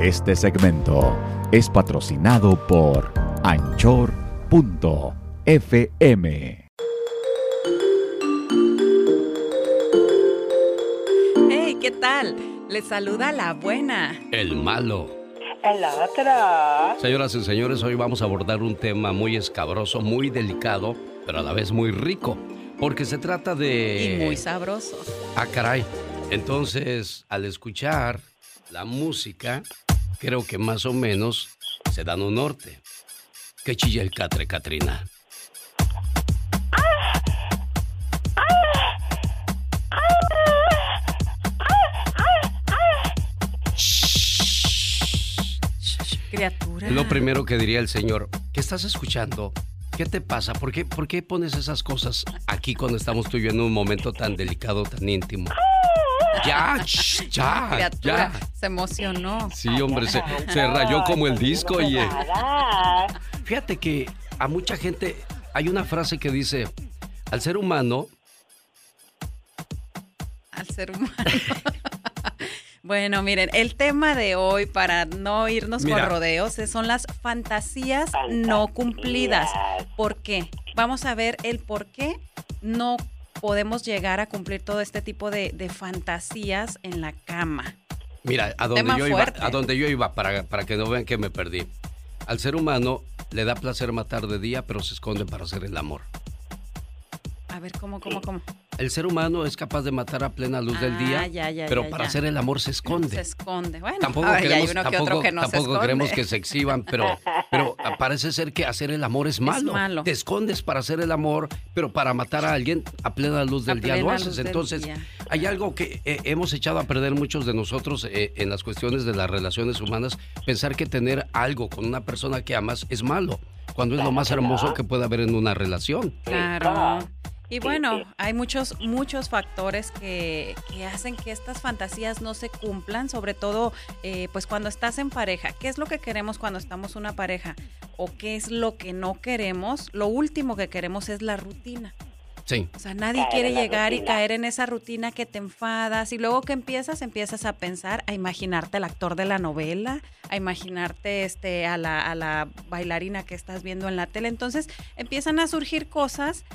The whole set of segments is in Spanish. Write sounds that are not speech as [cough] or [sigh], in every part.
Este segmento es patrocinado por anchor.fm. Hey, ¿qué tal? Les saluda la buena. El malo. El otro. Señoras y señores, hoy vamos a abordar un tema muy escabroso, muy delicado, pero a la vez muy rico. Porque se trata de... Y muy sabroso. Ah, caray. Entonces, al escuchar la música, creo que más o menos se dan un norte. ¿Qué chilla el catre, Katrina? Criatura. Lo primero que diría el señor, ¿qué estás escuchando? ¿Qué te pasa? ¿Por qué, ¿Por qué pones esas cosas aquí cuando estamos tú y yo en un momento tan delicado, tan íntimo? Ya, [laughs] ya, ya. Se emocionó. Sí, hombre, se, se rayó como el disco, oye. Fíjate que a mucha gente hay una frase que dice, al ser humano... Al ser humano. [laughs] Bueno, miren, el tema de hoy, para no irnos con rodeos, son las fantasías, no cumplidas. ¿Por qué? Vamos a ver el por qué no podemos llegar a cumplir todo este tipo de, fantasías en la cama. Mira, a donde, yo iba, a donde yo iba, para, para que no vean que me perdí. Al ser humano le da placer matar de día, pero se esconde para hacer el amor. A ver, ¿cómo, cómo, cómo? El ser humano es capaz de matar a plena luz del ah, día, pero para hacer el amor se esconde. Se esconde. Bueno, tampoco queremos, tampoco, que, tampoco queremos que se exhiban, pero, [laughs] pero parece ser que hacer el amor es malo. Te escondes para hacer el amor, pero para matar a alguien a plena luz del día lo haces. Entonces, hay algo que eh, hemos echado a perder muchos de nosotros eh, en las cuestiones de las relaciones humanas, pensar que tener algo con una persona que amas es malo, cuando es lo más hermoso que puede haber en una relación. Claro. Y bueno, hay muchos, muchos factores que, que, hacen que estas fantasías no se cumplan, sobre todo eh, pues cuando estás en pareja. ¿Qué es lo que queremos cuando estamos una pareja? ¿O qué es lo que no queremos? Lo último que queremos es la rutina. Sí. O sea, nadie quiere llegar y caer en esa rutina que te enfadas y luego que empiezas, empiezas a pensar, a imaginarte al actor de la novela, a imaginarte este, a, la, a la bailarina que estás viendo en la tele. Entonces empiezan a surgir cosas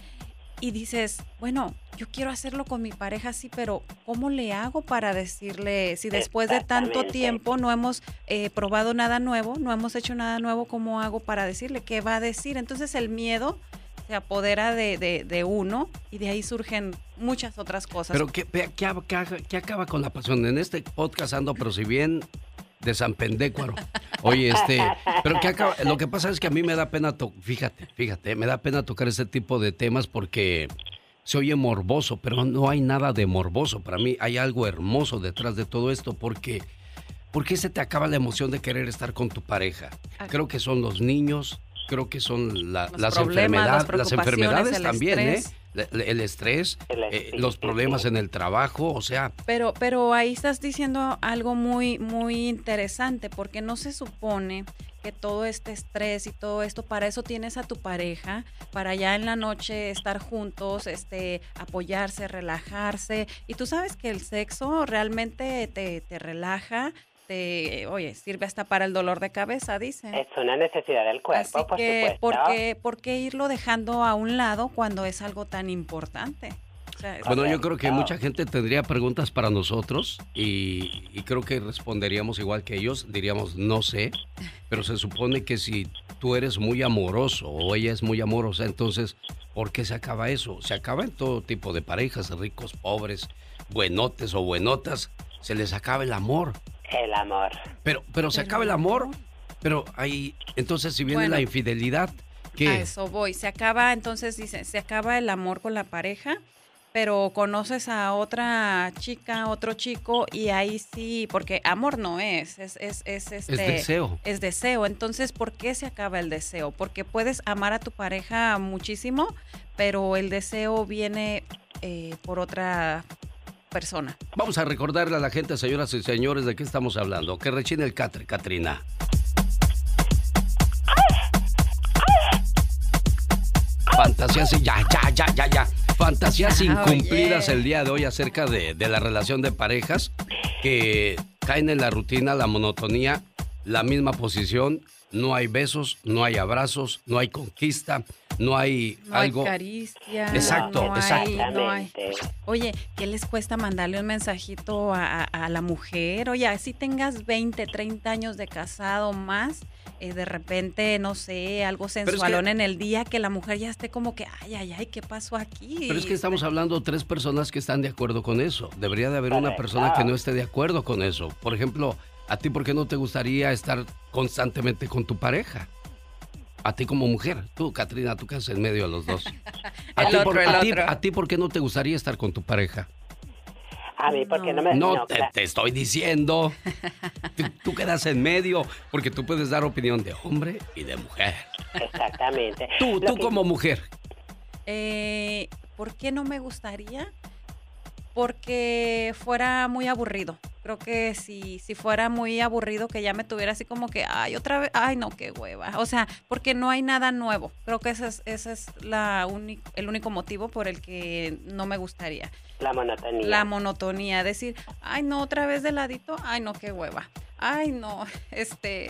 y dices, bueno, yo quiero hacerlo con mi pareja, sí, pero ¿cómo le hago para decirle si después de tanto tiempo no hemos eh, probado nada nuevo, no hemos hecho nada nuevo, ¿cómo hago para decirle qué va a decir? Entonces el miedo se apodera de, uno y de ahí surgen muchas otras cosas. Pero ¿qué, qué, acaba con la pasión? En este podcast ando, pero si bien de San Pendécuaro. Oye, este, pero que acaba, lo que [laughs] pasa es que a mí me da pena, fíjate, fíjate, me da pena tocar ese tipo de temas porque se oye morboso, pero no hay nada de morboso. Para mí hay algo hermoso detrás de todo esto porque, ¿por qué se te acaba la emoción de querer estar con tu pareja? Ah. Creo que son los niños, creo que son las, enfermedades, las enfermedades también, ¿eh? El estrés, eh, los problemas en el trabajo, o sea. Pero, pero ahí estás diciendo algo muy, muy interesante, porque no se supone que todo este estrés y todo esto, para eso tienes a tu pareja, para ya en la noche estar juntos, este, apoyarse, relajarse. Y tú sabes que el sexo realmente te, te relaja, te, oye, sirve hasta para el dolor de cabeza, dicen. Es una necesidad del cuerpo, Así que, ¿por, qué, ¿por qué irlo dejando a un lado cuando es algo tan importante? bueno, yo creo que mucha gente tendría preguntas para nosotros y, y, creo que responderíamos igual que ellos, diríamos no sé, pero se supone que si tú eres muy amoroso o ella es muy amorosa, entonces, ¿por qué se acaba eso? Se acaba en todo tipo de parejas, ricos, pobres, buenotes o buenotas, se les acaba el amor. El amor. Pero, pero se acaba el amor, pero ahí, entonces si viene la infidelidad, ¿qué? A eso voy, se acaba, entonces dice, se acaba el amor con la pareja, pero conoces a otra chica, otro chico, y ahí sí, porque amor no es, es, es, es, este, es deseo. Es deseo. Entonces, ¿por qué se acaba el deseo? Porque puedes amar a tu pareja muchísimo, pero el deseo viene eh, por otra persona. Vamos a recordarle a la gente, señoras y señores, de qué estamos hablando. Que rechine el catre, Katrina. Fantasías, ya, ya, ya, ya, ya. Fantasías ah, incumplidas el día de hoy acerca de, de la relación de parejas que caen en la rutina, la monotonía la misma posición, no hay besos, no hay abrazos, no hay conquista, no hay No algo. hay caricia. Exacto, no hay- exacto. no hay- Exactamente. Oye, ¿qué les cuesta mandarle un mensajito a, a- a la mujer? Oye, así tengas 20, 30 años de casado más, eh, de repente, no sé, algo es que- sensualón en el día, que la mujer ya esté como que, ay, ay, ay, ¿qué pasó aquí? Pero es que estamos hablando de tres personas que están de acuerdo con eso. Debería de haber una persona que no esté de acuerdo con eso. Por ejemplo, ¿a ti por qué no te gustaría estar constantemente con tu pareja? A ti como mujer. Tú, Katrina, tú quedas en medio de los dos. [laughs] ¿A ti por, el a ti- otro. a ti por qué no te gustaría estar con tu pareja? A mí, porque no, me. No, no, te, te estoy diciendo. [laughs] Tú, tú quedas en medio porque tú puedes dar opinión de hombre y de mujer. Exactamente. Tú, Lo tú que- como mujer. Eh, ¿Por qué no me gustaría? Porque fuera muy aburrido. Creo que si, si fuera muy aburrido, que ya me tuviera así como que, ay, otra vez, ay, no, qué hueva. O sea, porque no hay nada nuevo. Creo que ese es, ese es la uni- el único motivo por el que no me gustaría. La monotonía. La monotonía, decir, ay, no, otra vez de ladito, ay, no, qué hueva. Ay, no, [laughs] este,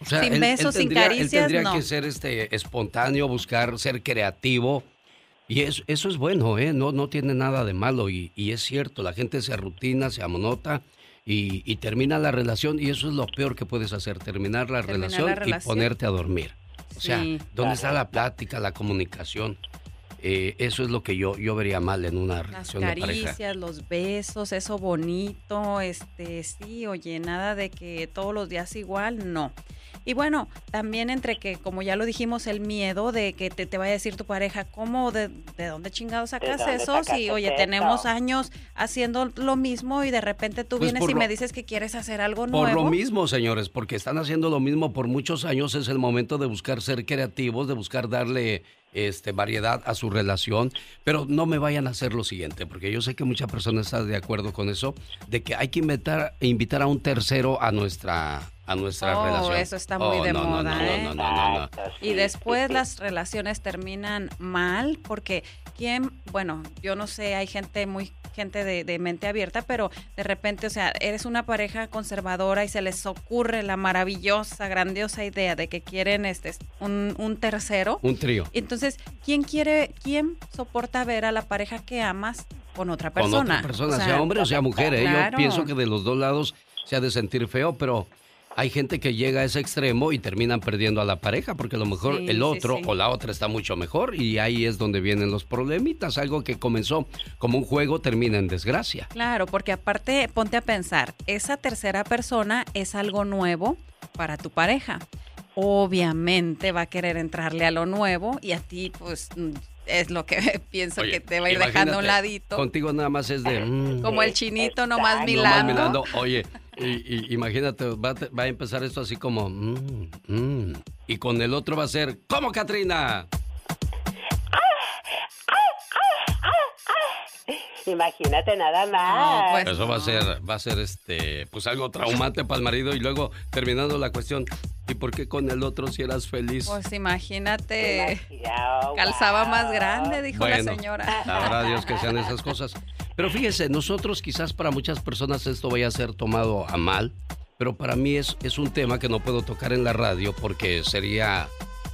O sea, Sin él- él besos, sin tendría- Él caricias, tendría no. que ser este espontáneo, buscar ser creativo. Y eso, eso es bueno, ¿eh? No, no tiene nada de malo. Y, y es cierto, la gente se rutina, se amonota y, y termina la relación. Y eso es lo peor que puedes hacer, terminar la, Terminar relación, la relación. y ponerte a dormir. O sea, Sí. ¿dónde está la plática, la comunicación? Eh, eso es lo que yo, yo vería mal en una Las relación de pareja. caricias, los besos, eso bonito, este, sí, oye, nada de que todos los días igual, no. Y bueno, también entre que, como ya lo dijimos, el miedo de que te, te vaya a decir tu pareja, ¿cómo, de, de dónde chingados sacas eso? Si, oye, tenemos años haciendo lo mismo y de repente tú Pues vienes por y lo- me dices que quieres hacer algo Por nuevo. lo mismo, señores, porque están haciendo lo mismo por muchos años, es el momento de buscar ser creativos, de buscar darle este, variedad a su relación, pero no me vayan a hacer lo siguiente, porque yo sé que muchas personas están de acuerdo con eso, de que hay que invitar, invitar a un tercero a nuestra, a nuestra Oh, relación. eso está muy de no, no, moda, no, ¿eh? no, Y después las relaciones terminan mal porque quién, bueno, yo no sé, hay gente muy gente de, de mente abierta, pero de repente, o sea, eres una pareja conservadora y se les ocurre la maravillosa, grandiosa idea de que quieren este un, un tercero. Un trío. Entonces, ¿quién quiere, quién soporta ver a la pareja que amas con otra persona? Con otra persona, O sea, sea hombre o sea mujer. ¿eh? Yo pienso que de los dos lados se ha de sentir feo, pero hay gente que llega a ese extremo y terminan perdiendo a la pareja porque a lo mejor Sí, el otro sí. o la otra está mucho mejor y ahí es donde vienen los problemitas. Algo que comenzó como un juego termina en desgracia. Claro, porque aparte, ponte a pensar, esa tercera persona es algo nuevo para tu pareja. Obviamente va a querer entrarle a lo nuevo y a ti, pues, mm, es lo que [laughs] pienso Oye, que te va a ir dejando a un ladito. Contigo nada más es de... [laughs] mm, Como el chinito nomás nomás milando. mirando. Oye, y, y- imagínate, va, a te- va a empezar esto así como... mm, mm, y con el otro va a ser... ¿Cómo, Katrina? Imagínate nada más. pues- Eso va a ser, va a ser este, pues algo traumante para el marido y luego terminando la cuestión, ¿y por qué con el otro si eras feliz? Pues imagínate, oh, calzaba más grande, dijo Bueno, la señora. Sabrá Dios que sean esas cosas. Pero fíjese, nosotros quizás para muchas personas esto vaya a ser tomado a mal, pero para mí es, es un tema que no puedo tocar en la radio porque sería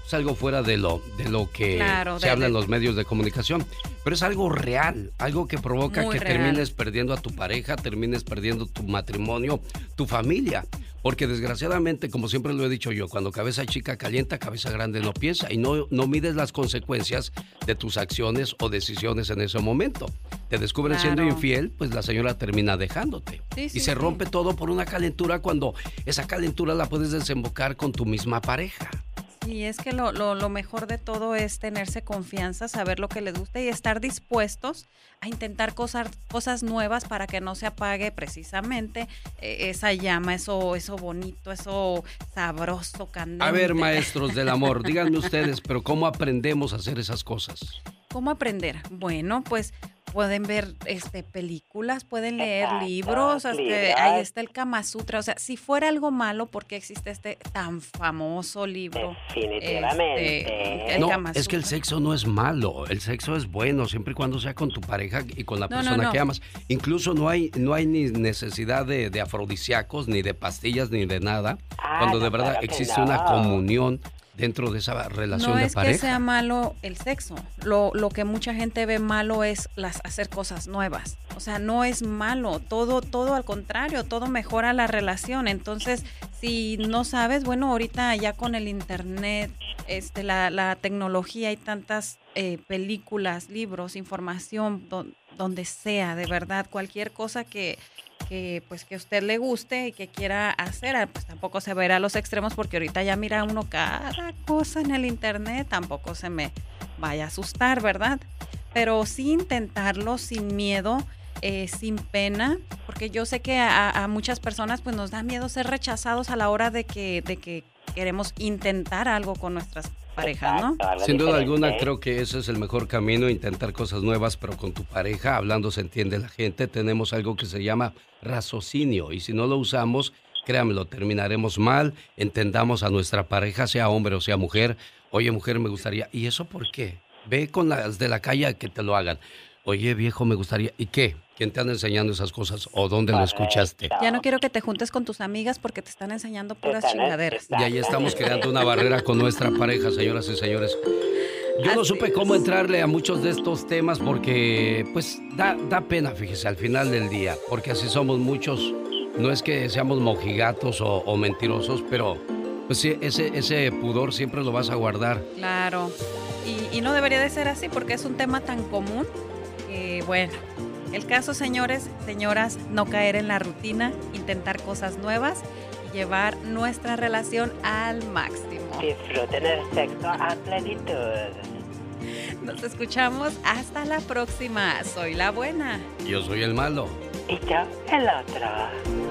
es algo fuera de lo, de lo que Claro, se de- habla en los medios de comunicación. Pero es algo real, algo que provoca que real. termines perdiendo a tu pareja, termines perdiendo tu matrimonio, tu familia. Porque desgraciadamente, como siempre lo he dicho yo, cuando cabeza chica calienta, cabeza grande no piensa y no, no mides las consecuencias de tus acciones o decisiones en ese momento. Te descubren siendo infiel, pues la señora termina dejándote. Sí, sí, y se sí. rompe todo por una calentura cuando esa calentura la puedes desembocar con tu misma pareja. Sí, es que lo, lo, lo mejor de todo es tenerse confianza, saber lo que les gusta y estar dispuestos a intentar cosas, cosas nuevas para que no se apague precisamente eh, esa llama, eso, eso bonito, eso sabroso, candente. A ver, maestros del amor, díganme ustedes, pero ¿cómo aprendemos a hacer esas cosas? ¿Cómo aprender? Bueno, pues pueden ver este películas, pueden leer Exacto, libros, este, libros. ahí está el Kama Sutra. O sea, si fuera algo malo, ¿por qué existe este tan famoso libro? Definitivamente. Este, el No, Kama es que el Sutra. sexo no es malo, el sexo es bueno siempre y cuando sea con tu pareja y con la No, persona no. que amas. Incluso no hay, no hay ni necesidad de, de afrodisíacos, ni de pastillas, ni de nada. Ah, cuando de verdad claro existe no. una comunión dentro de esa relación No de es pareja. que sea malo el sexo. Lo, lo que mucha gente ve malo es las hacer cosas nuevas. O sea, no es malo. Todo, todo al contrario, todo mejora la relación. Entonces, si no sabes, bueno, ahorita ya con el internet, este, la, la tecnología, hay tantas eh, películas, libros, información, don- donde sea, de verdad, cualquier cosa que, que pues que a usted le guste y que quiera hacer, ah, pues tampoco se verá a los extremos porque ahorita ya mira uno cada cosa en el internet, tampoco se me vaya a asustar, ¿verdad? Pero sí intentarlo sin miedo, eh, sin pena, porque yo sé que a, a muchas personas pues nos da miedo ser rechazados a la hora de que, de que queremos intentar algo con nuestras parejas, ¿no? Sin duda alguna creo que ese es el mejor camino, intentar cosas nuevas, pero con tu pareja, hablando se entiende la gente, tenemos algo que se llama raciocinio y si no lo usamos, créamelo, terminaremos mal, entendamos a nuestra pareja, sea hombre o sea mujer, oye mujer me gustaría, ¿y eso por qué? Ve con las de la calle a que te lo hagan. Oye viejo me gustaría, ¿y qué? ¿Quién te anda enseñando esas cosas o dónde lo escuchaste? Ya no quiero que te juntes con tus amigas porque te están enseñando puras Están- chingaderas. Y ahí estamos creando una barrera con nuestra pareja, señoras y señores. Yo no supe es. cómo entrarle a muchos de estos temas porque, pues, da, da pena, fíjese, al final del día, porque así somos muchos. No es que seamos mojigatos o, o mentirosos, pero, pues sí, ese, ese pudor siempre lo vas a guardar. Claro. Y, y no debería de ser así porque es un tema tan común bueno, el caso, señores, señoras, no caer en la rutina, intentar cosas nuevas y llevar nuestra relación al máximo. Disfruten el sexo a plenitud. Nos escuchamos hasta la próxima. Soy la buena. Yo soy el malo. Y yo el otro.